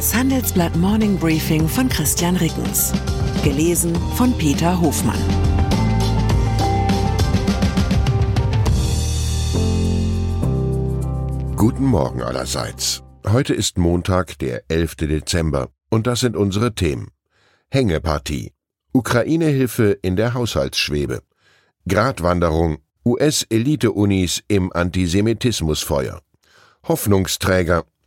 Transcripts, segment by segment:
Das Handelsblatt Morning Briefing von Christian Rickens. Gelesen von Peter Hofmann. Guten Morgen allerseits. Heute ist Montag, der 11. Dezember, und das sind unsere Themen. Hängepartie. Ukraine-Hilfe in der Haushaltsschwebe. Gratwanderung. US-Elite-Unis im Antisemitismusfeuer. Hoffnungsträger.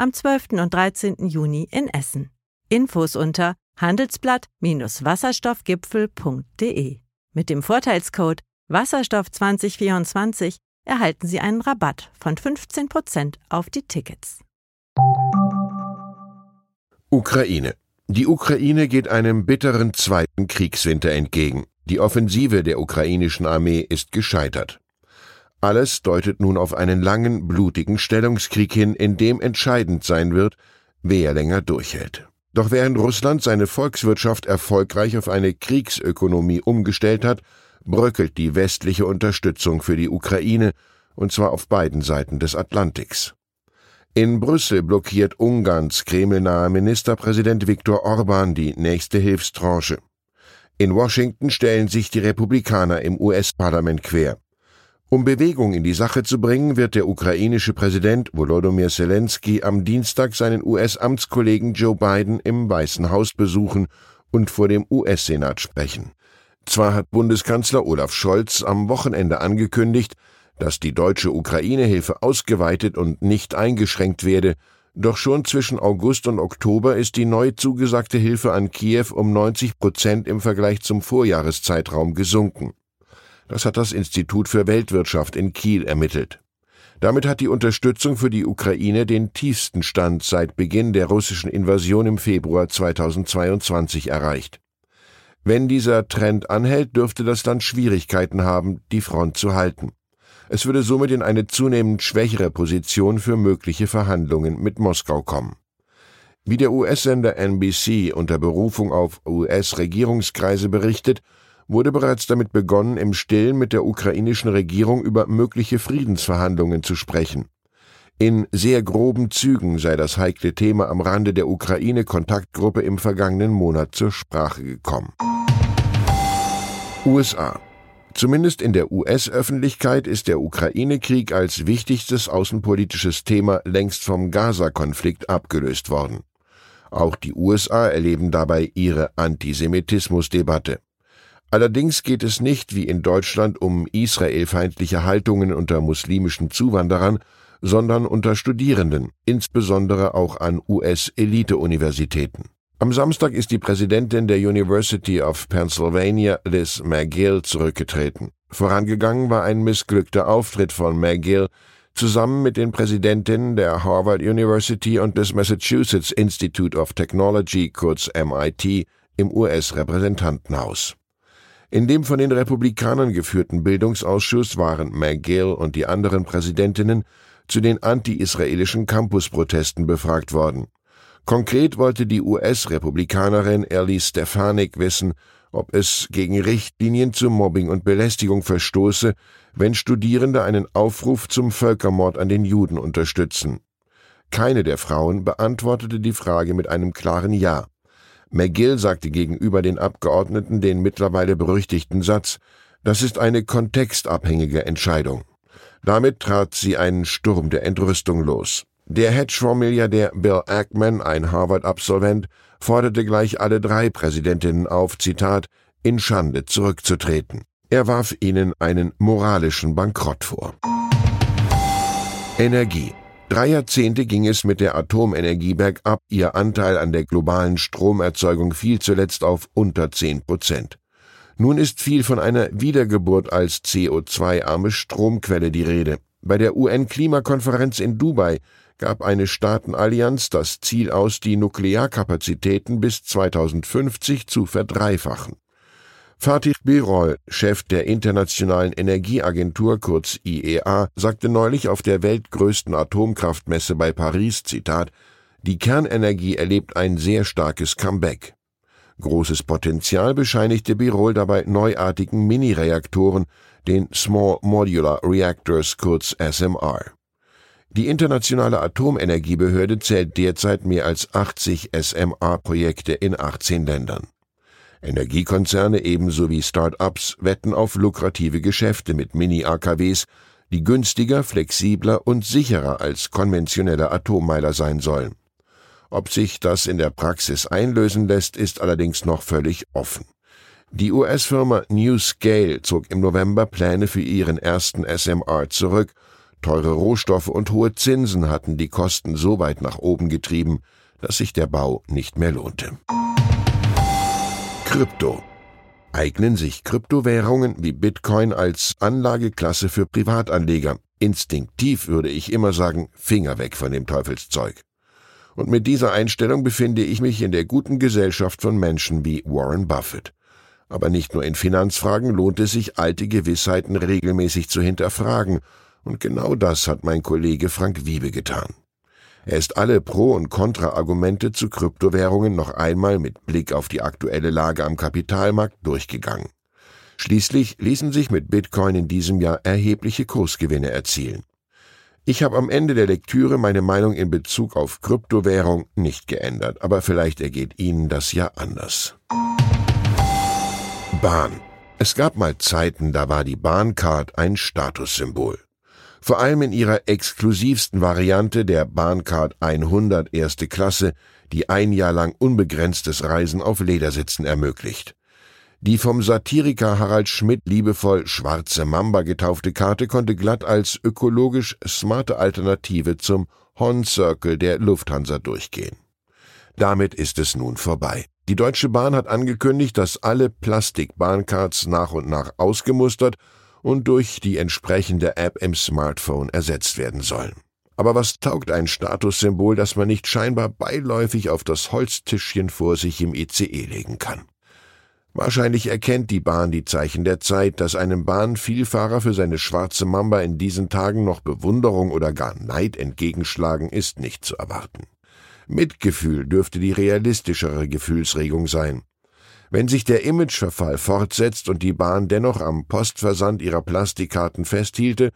am 12. und 13. Juni in Essen. Infos unter handelsblatt-wasserstoffgipfel.de. Mit dem Vorteilscode Wasserstoff 2024 erhalten Sie einen Rabatt von 15% auf die Tickets. Ukraine. Die Ukraine geht einem bitteren zweiten Kriegswinter entgegen. Die Offensive der ukrainischen Armee ist gescheitert. Alles deutet nun auf einen langen, blutigen Stellungskrieg hin, in dem entscheidend sein wird, wer länger durchhält. Doch während Russland seine Volkswirtschaft erfolgreich auf eine Kriegsökonomie umgestellt hat, bröckelt die westliche Unterstützung für die Ukraine, und zwar auf beiden Seiten des Atlantiks. In Brüssel blockiert Ungarns kremlnahe Ministerpräsident Viktor Orban die nächste Hilfstranche. In Washington stellen sich die Republikaner im US-Parlament quer. Um Bewegung in die Sache zu bringen, wird der ukrainische Präsident Volodymyr Zelensky am Dienstag seinen US-Amtskollegen Joe Biden im Weißen Haus besuchen und vor dem US-Senat sprechen. Zwar hat Bundeskanzler Olaf Scholz am Wochenende angekündigt, dass die deutsche Ukraine-Hilfe ausgeweitet und nicht eingeschränkt werde, doch schon zwischen August und Oktober ist die neu zugesagte Hilfe an Kiew um 90 Prozent im Vergleich zum Vorjahreszeitraum gesunken. Das hat das Institut für Weltwirtschaft in Kiel ermittelt. Damit hat die Unterstützung für die Ukraine den tiefsten Stand seit Beginn der russischen Invasion im Februar 2022 erreicht. Wenn dieser Trend anhält, dürfte das Land Schwierigkeiten haben, die Front zu halten. Es würde somit in eine zunehmend schwächere Position für mögliche Verhandlungen mit Moskau kommen. Wie der US-Sender NBC unter Berufung auf US-Regierungskreise berichtet, wurde bereits damit begonnen, im Stillen mit der ukrainischen Regierung über mögliche Friedensverhandlungen zu sprechen. In sehr groben Zügen sei das heikle Thema am Rande der Ukraine-Kontaktgruppe im vergangenen Monat zur Sprache gekommen. USA Zumindest in der US-Öffentlichkeit ist der Ukraine-Krieg als wichtigstes außenpolitisches Thema längst vom Gaza-Konflikt abgelöst worden. Auch die USA erleben dabei ihre Antisemitismusdebatte. Allerdings geht es nicht wie in Deutschland um israelfeindliche Haltungen unter muslimischen Zuwanderern, sondern unter Studierenden, insbesondere auch an US-Elite-Universitäten. Am Samstag ist die Präsidentin der University of Pennsylvania, Liz McGill, zurückgetreten. Vorangegangen war ein missglückter Auftritt von McGill zusammen mit den Präsidentinnen der Harvard University und des Massachusetts Institute of Technology, kurz MIT, im US-Repräsentantenhaus. In dem von den Republikanern geführten Bildungsausschuss waren McGill und die anderen Präsidentinnen zu den anti-israelischen Campusprotesten befragt worden. Konkret wollte die US-Republikanerin Ellie Stefanik wissen, ob es gegen Richtlinien zu Mobbing und Belästigung verstoße, wenn Studierende einen Aufruf zum Völkermord an den Juden unterstützen. Keine der Frauen beantwortete die Frage mit einem klaren Ja. McGill sagte gegenüber den Abgeordneten den mittlerweile berüchtigten Satz, das ist eine kontextabhängige Entscheidung. Damit trat sie einen Sturm der Entrüstung los. Der Hedgefonds-Milliardär Bill Ackman, ein Harvard-Absolvent, forderte gleich alle drei Präsidentinnen auf, Zitat, in Schande zurückzutreten. Er warf ihnen einen moralischen Bankrott vor. Energie. Drei Jahrzehnte ging es mit der Atomenergie bergab, ihr Anteil an der globalen Stromerzeugung fiel zuletzt auf unter zehn Prozent. Nun ist viel von einer Wiedergeburt als CO2-arme Stromquelle die Rede. Bei der UN-Klimakonferenz in Dubai gab eine Staatenallianz das Ziel aus, die Nuklearkapazitäten bis 2050 zu verdreifachen. Fatih Birol, Chef der Internationalen Energieagentur kurz IEA, sagte neulich auf der weltgrößten Atomkraftmesse bei Paris, Zitat, die Kernenergie erlebt ein sehr starkes Comeback. Großes Potenzial bescheinigte Birol dabei neuartigen Mini-Reaktoren, den Small Modular Reactors kurz SMR. Die Internationale Atomenergiebehörde zählt derzeit mehr als 80 SMR-Projekte in 18 Ländern. Energiekonzerne ebenso wie Start-ups wetten auf lukrative Geschäfte mit Mini-AKWs, die günstiger, flexibler und sicherer als konventionelle Atommeiler sein sollen. Ob sich das in der Praxis einlösen lässt, ist allerdings noch völlig offen. Die US-Firma New Scale zog im November Pläne für ihren ersten SMR zurück. Teure Rohstoffe und hohe Zinsen hatten die Kosten so weit nach oben getrieben, dass sich der Bau nicht mehr lohnte. Krypto. Eignen sich Kryptowährungen wie Bitcoin als Anlageklasse für Privatanleger? Instinktiv würde ich immer sagen, Finger weg von dem Teufelszeug. Und mit dieser Einstellung befinde ich mich in der guten Gesellschaft von Menschen wie Warren Buffett. Aber nicht nur in Finanzfragen lohnt es sich, alte Gewissheiten regelmäßig zu hinterfragen, und genau das hat mein Kollege Frank Wiebe getan. Er ist alle Pro- und Kontra-Argumente zu Kryptowährungen noch einmal mit Blick auf die aktuelle Lage am Kapitalmarkt durchgegangen. Schließlich ließen sich mit Bitcoin in diesem Jahr erhebliche Kursgewinne erzielen. Ich habe am Ende der Lektüre meine Meinung in Bezug auf Kryptowährung nicht geändert, aber vielleicht ergeht Ihnen das ja anders. Bahn. Es gab mal Zeiten, da war die Bahncard ein Statussymbol. Vor allem in ihrer exklusivsten Variante der Bahncard 100 erste Klasse, die ein Jahr lang unbegrenztes Reisen auf Ledersitzen ermöglicht. Die vom Satiriker Harald Schmidt liebevoll Schwarze Mamba getaufte Karte konnte glatt als ökologisch smarte Alternative zum Horn Circle der Lufthansa durchgehen. Damit ist es nun vorbei. Die Deutsche Bahn hat angekündigt, dass alle Plastikbahncards nach und nach ausgemustert und durch die entsprechende App im Smartphone ersetzt werden sollen. Aber was taugt ein Statussymbol, das man nicht scheinbar beiläufig auf das Holztischchen vor sich im ICE legen kann? Wahrscheinlich erkennt die Bahn die Zeichen der Zeit, dass einem Bahnvielfahrer für seine schwarze Mamba in diesen Tagen noch Bewunderung oder gar Neid entgegenschlagen, ist nicht zu erwarten. Mitgefühl dürfte die realistischere Gefühlsregung sein. Wenn sich der Imageverfall fortsetzt und die Bahn dennoch am Postversand ihrer Plastikkarten festhielte,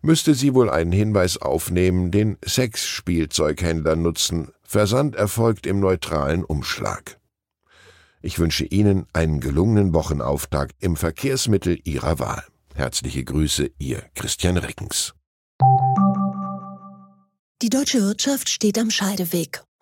müsste sie wohl einen Hinweis aufnehmen, den Sexspielzeughändler nutzen. Versand erfolgt im neutralen Umschlag. Ich wünsche Ihnen einen gelungenen Wochenauftakt im Verkehrsmittel Ihrer Wahl. Herzliche Grüße, Ihr Christian Reckens. Die deutsche Wirtschaft steht am Scheideweg.